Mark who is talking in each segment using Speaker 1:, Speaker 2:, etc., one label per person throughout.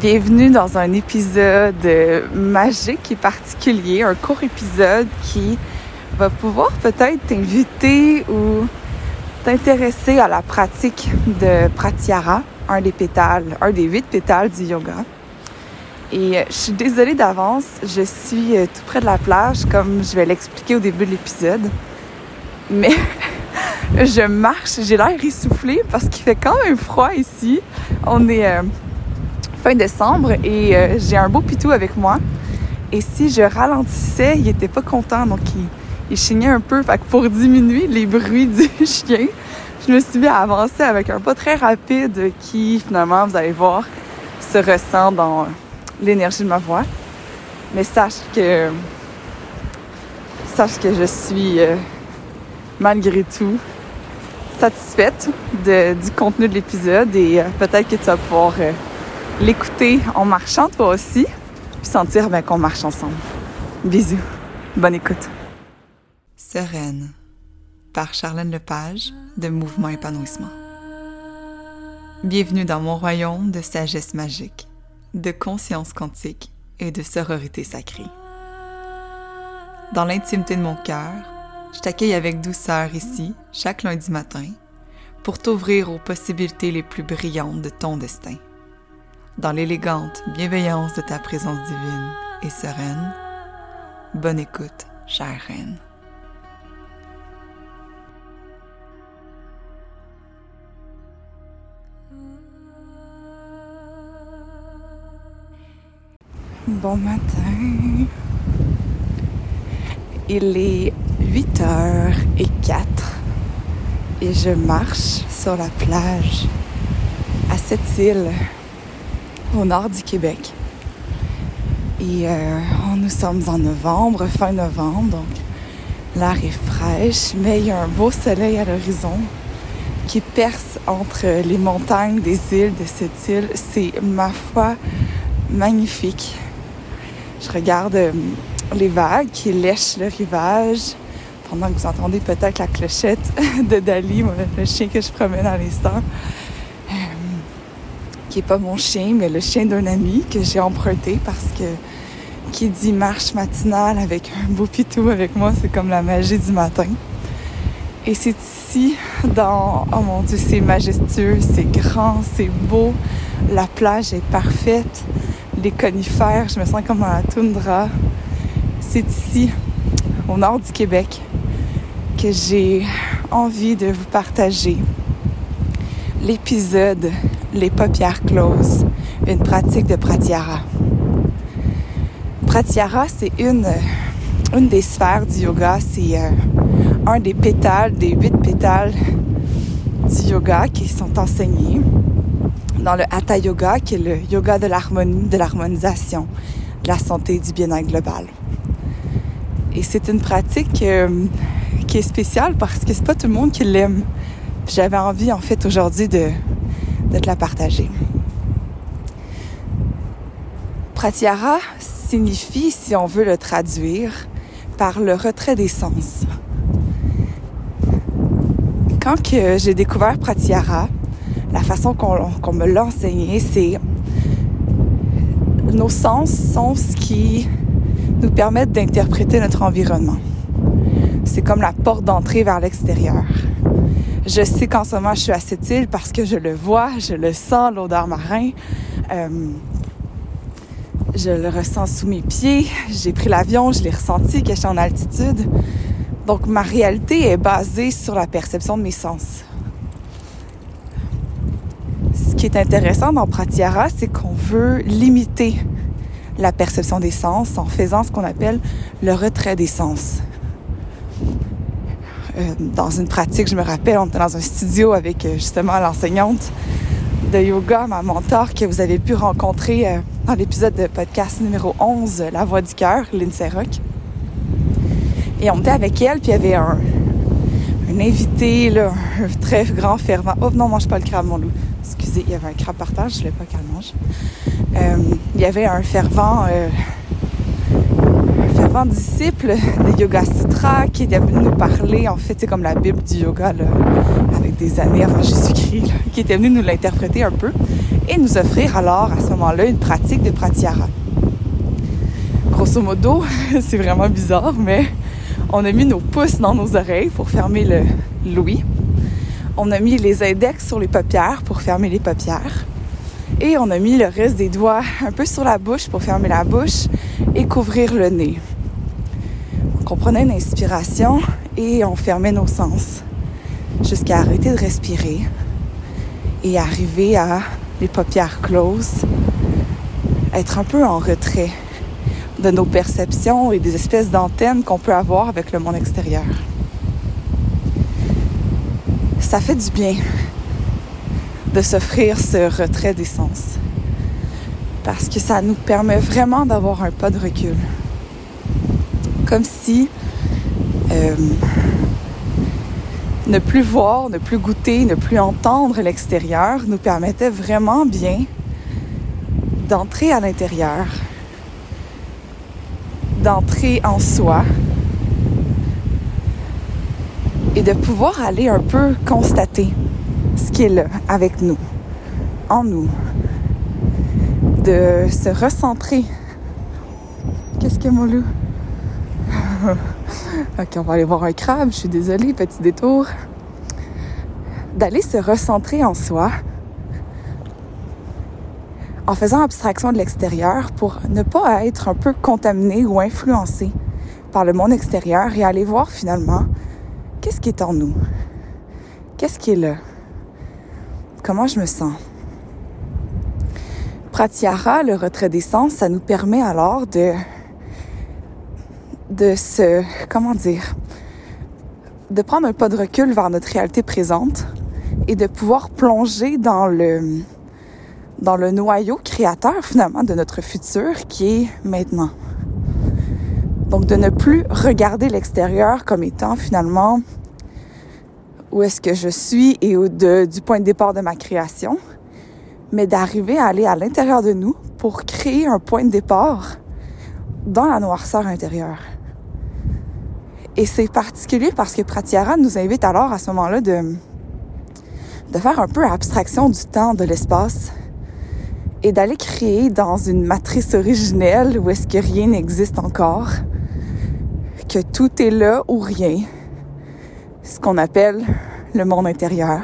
Speaker 1: Bienvenue dans un épisode magique et particulier, un court épisode qui va pouvoir peut-être t'inviter ou t'intéresser à la pratique de Pratyahara, un des pétales, un des huit pétales du yoga. Et je suis désolée d'avance, je suis tout près de la plage comme je vais l'expliquer au début de l'épisode. Mais je marche, j'ai l'air essoufflée parce qu'il fait quand même froid ici. On est euh, fin décembre et euh, j'ai un beau pitou avec moi. Et si je ralentissais, il était pas content, donc il, chignait un peu. Fait que pour diminuer les bruits du chien, je me suis mis à avancer avec un pas très rapide qui, finalement, vous allez voir, se ressent dans l'énergie de ma voix. Mais sache que sache que je suis euh, malgré tout satisfaite du contenu de l'épisode et euh, peut-être que tu vas pouvoir l'écouter en marchant toi aussi, puis sentir ben, qu'on marche ensemble. Bisous. Bonne écoute.
Speaker 2: Sereine par Charlène Lepage de Mouvement Épanouissement. Bienvenue dans mon royaume de sagesse magique, de conscience quantique et de sororité sacrée. Dans l'intimité de mon cœur, je t'accueille avec douceur ici, chaque lundi matin, pour t'ouvrir aux possibilités les plus brillantes de ton destin. Dans l'élégante bienveillance de ta présence divine et sereine, bonne écoute, chère reine.
Speaker 1: Bon matin. Il est 8h04 et je marche sur la plage à cette île au nord du Québec. Et euh, nous sommes en novembre, fin novembre, donc l'air est fraîche, mais il y a un beau soleil à l'horizon qui perce entre les montagnes des îles de cette île. C'est, ma foi, magnifique. Je regarde euh, les vagues qui lèchent le rivage pendant que vous entendez peut-être la clochette de Dali, le chien que je promène à l'instant, qui est pas mon chien, mais le chien d'un ami que j'ai emprunté parce que qui dit marche matinale avec un beau pitou avec moi, c'est comme la magie du matin. Et c'est ici, dans... Oh mon Dieu, c'est majestueux, c'est grand, c'est beau. La plage est parfaite. Les conifères, je me sens comme dans la toundra. C'est ici, au nord du Québec, que j'ai envie de vous partager l'épisode Les paupières closes, une pratique de pratyahara. Pratyahara, c'est une, une des sphères du yoga, c'est euh, un des pétales, des huit pétales du yoga qui sont enseignés dans le Hatha Yoga, qui est le yoga de l'harmonie, de l'harmonisation, de la santé du bien-être global. Et c'est une pratique euh, qui est spéciale parce que c'est pas tout le monde qui l'aime. J'avais envie, en fait, aujourd'hui de, de te la partager. Pratyahara signifie, si on veut le traduire, par le retrait des sens. Quand j'ai découvert Pratyahara, la façon qu'on me l'a enseigné, c'est nos sens sont ce qui nous permettent d'interpréter notre environnement. C'est comme la porte d'entrée vers l'extérieur. Je sais qu'en ce moment, je suis à cette île parce que je le vois, je le sens, l'odeur marin. Euh, je le ressens sous mes pieds. J'ai pris l'avion, je l'ai ressenti que j'étais en altitude. Donc ma réalité est basée sur la perception de mes sens. Ce qui est intéressant dans Pratyahara, c'est qu'on veut limiter la perception des sens en faisant ce qu'on appelle le retrait des sens. Euh, dans une pratique, je me rappelle, on était dans un studio avec euh, justement l'enseignante de yoga, ma mentor que vous avez pu rencontrer euh, dans l'épisode de podcast numéro 11, La Voix du cœur, Lindsay Rock. Et on était avec elle, puis il y avait un, un invité, là, un très grand fervent. Oh non, mange pas le crabe, mon loup. Excusez, il y avait un crabe par terre, je voulais pas qu'elle mange. Euh, il y avait un fervent, euh, fervent disciple de Yoga Sutra qui était venu nous parler. En fait, c'est comme la Bible du yoga, avec des années avant Jésus-Christ, qui était venu nous l'interpréter un peu. et nous offrir alors à ce moment-là une pratique de pratyahara. Grosso modo, c'est vraiment bizarre, mais on a mis nos pouces dans nos oreilles pour fermer le l'ouïe. On a mis les index sur les paupières pour fermer les paupières. Et on a mis le reste des doigts un peu sur la bouche pour fermer la bouche et couvrir le nez. On prenait une inspiration et on fermait nos sens jusqu'à arrêter de respirer et arriver à les paupières closes, être un peu en retrait de nos perceptions et des espèces d'antennes qu'on peut avoir avec le monde extérieur. Ça fait du bien de s'offrir ce retrait des sens parce que ça nous permet vraiment d'avoir un pas de recul. Comme si euh, ne plus voir, ne plus goûter, ne plus entendre l'extérieur nous permettait vraiment bien d'entrer à l'intérieur, d'entrer en soi et de pouvoir aller un peu constater ce qui est là avec nous, en nous, de se recentrer. Qu'est-ce que mon loup? ok, on va aller voir un crabe, je suis désolée, petit détour. D'aller se recentrer en soi en faisant abstraction de l'extérieur pour ne pas être un peu contaminé ou influencé par le monde extérieur et aller voir finalement qu'est-ce qui est en nous, qu'est-ce qui est là, comment je me sens? Pratyahara, le retrait des sens, ça nous permet alors de de se, comment dire, de prendre un pas de recul vers notre réalité présente et de pouvoir plonger dans le, dans le noyau créateur finalement de notre futur qui est maintenant. Donc de ne plus regarder l'extérieur comme étant finalement où est-ce que je suis et du point de départ de ma création, mais d'arriver à aller à l'intérieur de nous pour créer un point de départ dans la noirceur intérieure. Et c'est particulier parce que Pratyahara nous invite alors à ce moment-là de, de faire un peu abstraction du temps, de l'espace et d'aller créer dans une matrice originelle où est-ce que rien n'existe encore, que tout est là ou rien, ce qu'on appelle le monde intérieur.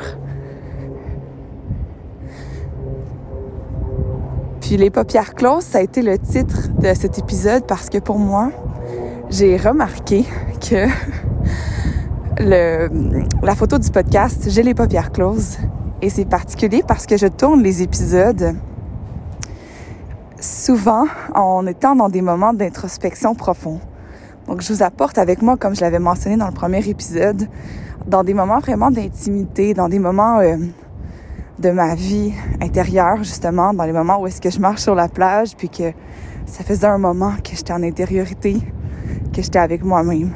Speaker 1: Puis les paupières closes, ça a été le titre de cet épisode parce que pour moi, j'ai remarqué que le, la photo du podcast, j'ai les paupières closes. Et c'est particulier parce que je tourne les épisodes souvent en étant dans des moments d'introspection profond. Donc, je vous apporte avec moi, comme je l'avais mentionné dans le premier épisode, dans des moments vraiment d'intimité, dans des moments euh, de ma vie intérieure, justement, dans les moments où est-ce que je marche sur la plage, puis que ça faisait un moment que j'étais en intériorité, que j'étais avec moi-même.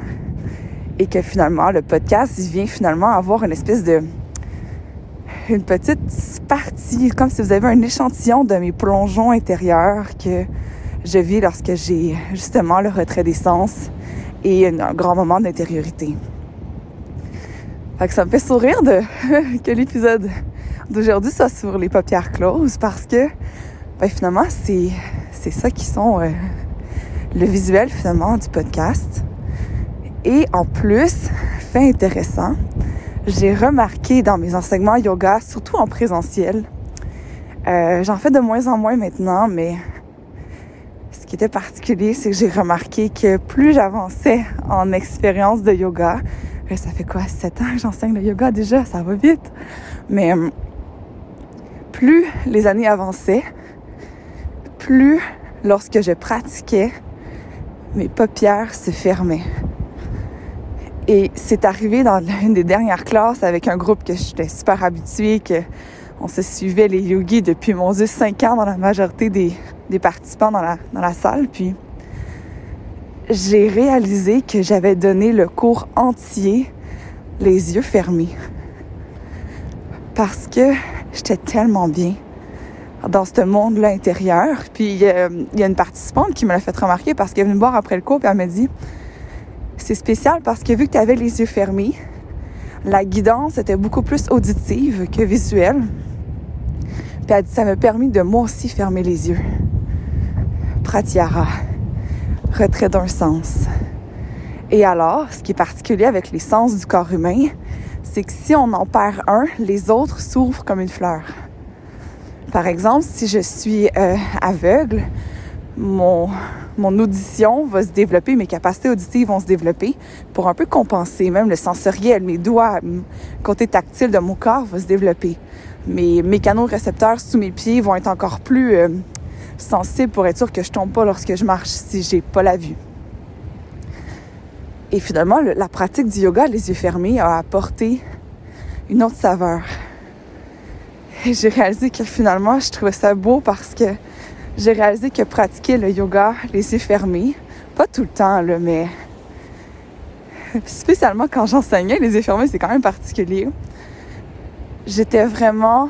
Speaker 1: Et que finalement, le podcast, vient finalement avoir une espèce de... une petite partie, comme si vous avez un échantillon de mes plongeons intérieurs que je vis lorsque j'ai justement le retrait des sens et un grand moment d'intériorité. Fait que ça me fait sourire de que l'épisode d'aujourd'hui soit sur les paupières closes parce que ben, finalement c'est c'est ça qui sont euh, le visuel finalement du podcast. Et en plus, fait intéressant, j'ai remarqué dans mes enseignements yoga, surtout en présentiel, euh, j'en fais de moins en moins maintenant, mais ce qui était particulier, c'est que j'ai remarqué que plus j'avançais en expérience de yoga, euh, ça fait quoi, 7 ans que j'enseigne le yoga déjà, ça va vite, mais euh, plus les années avançaient, plus lorsque je pratiquais, mes paupières se fermaient. Et c'est arrivé dans une des dernières classes avec un groupe que j'étais super habituée, que on se suivait les yogis depuis, mon Dieu, cinq ans dans la majorité des, des participants dans la, dans la salle. Puis j'ai réalisé que j'avais donné le cours entier les yeux fermés. Parce que j'étais tellement bien dans ce monde-là intérieur. Puis euh, il y a une participante qui me l'a fait remarquer parce qu'elle est venue me voir après le cours et elle m'a dit c'est spécial parce que vu que tu avais les yeux fermés, la guidance était beaucoup plus auditive que visuelle. Puis elle dit, ça m'a permis de moi aussi fermer les yeux. Pratyahara, retrait d'un sens. Et alors, ce qui est particulier avec les sens du corps humain, c'est que si on en perd un, les autres s'ouvrent comme une fleur. Par exemple, si je suis euh, aveugle, mon, mon audition va se développer, mes capacités auditives vont se développer pour un peu compenser. Même le sensoriel, mes doigts, côté tactile de mon corps va se développer. Mes mécanorécepteurs sous mes pieds vont être encore plus euh, sensibles pour être sûr que je tombe pas lorsque je marche si j'ai pas la vue. Et finalement, la pratique du yoga, les yeux fermés, a apporté une autre saveur. Et j'ai réalisé que finalement, je trouvais ça beau parce que j'ai réalisé que pratiquer le yoga, les yeux fermés, pas tout le temps, là, mais spécialement quand j'enseignais, les yeux fermés, c'est quand même particulier. J'étais vraiment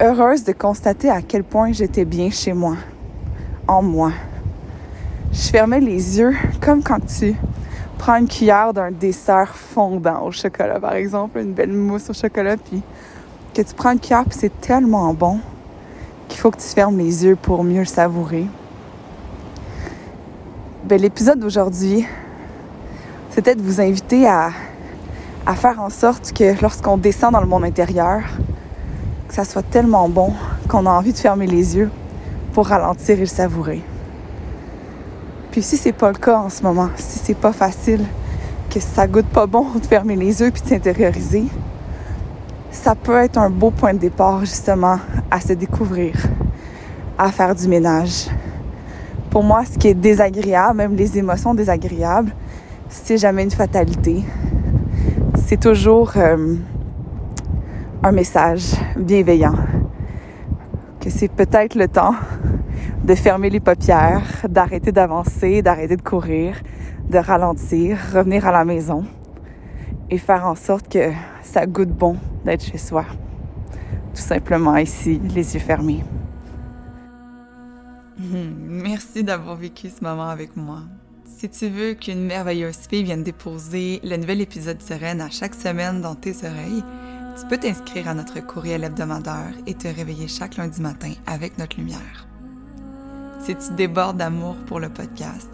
Speaker 1: heureuse de constater à quel point j'étais bien chez moi, en moi. Je fermais les yeux comme quand tu prends une cuillère d'un dessert fondant au chocolat, par exemple, une belle mousse au chocolat, puis que tu prends une cuillère, puis c'est tellement bon qu'il faut que tu fermes les yeux pour mieux le savourer. Ben, l'épisode d'aujourd'hui, c'était de vous inviter à, à faire en sorte que lorsqu'on descend dans le monde intérieur, que ça soit tellement bon qu'on a envie de fermer les yeux pour ralentir et le savourer. Puis si c'est pas le cas en ce moment, si c'est pas facile, que ça goûte pas bon de fermer les yeux puis de s'intérioriser, ça peut être un beau point de départ justement à se découvrir, à faire du ménage. Pour moi, ce qui est désagréable, même les émotions désagréables, c'est jamais une fatalité. C'est toujours euh, un message bienveillant. Que c'est peut-être le temps de fermer les paupières, d'arrêter d'avancer, d'arrêter de courir, de ralentir, revenir à la maison et faire en sorte que ça goûte bon d'être chez soi. Tout simplement ici, les yeux fermés.
Speaker 2: Merci d'avoir vécu ce moment avec moi. Si tu veux qu'une merveilleuse fille vienne déposer le nouvel épisode Sereine à chaque semaine dans tes oreilles, tu peux t'inscrire à notre courriel hebdomadaire et te réveiller chaque lundi matin avec notre lumière. Si tu débordes d'amour pour le podcast,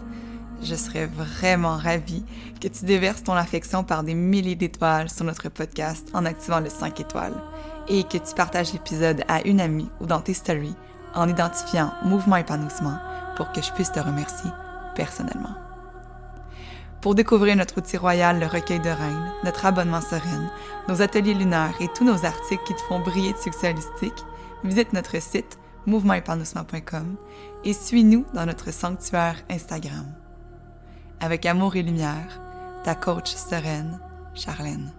Speaker 2: je serais vraiment ravie que tu déverses ton affection par des milliers d'étoiles sur notre podcast en activant le 5 étoiles et que tu partages l'épisode à une amie ou dans tes stories en identifiant Mouvement Épanouissement pour que je puisse te remercier personnellement. Pour découvrir notre outil royal, le recueil de reines, notre abonnement sereine, nos ateliers lunaires et tous nos articles qui te font briller de succès holistique, visite notre site mouvementépanouissement.com et suis-nous dans notre sanctuaire Instagram. Avec amour et lumière, ta coach sereine, Charlène.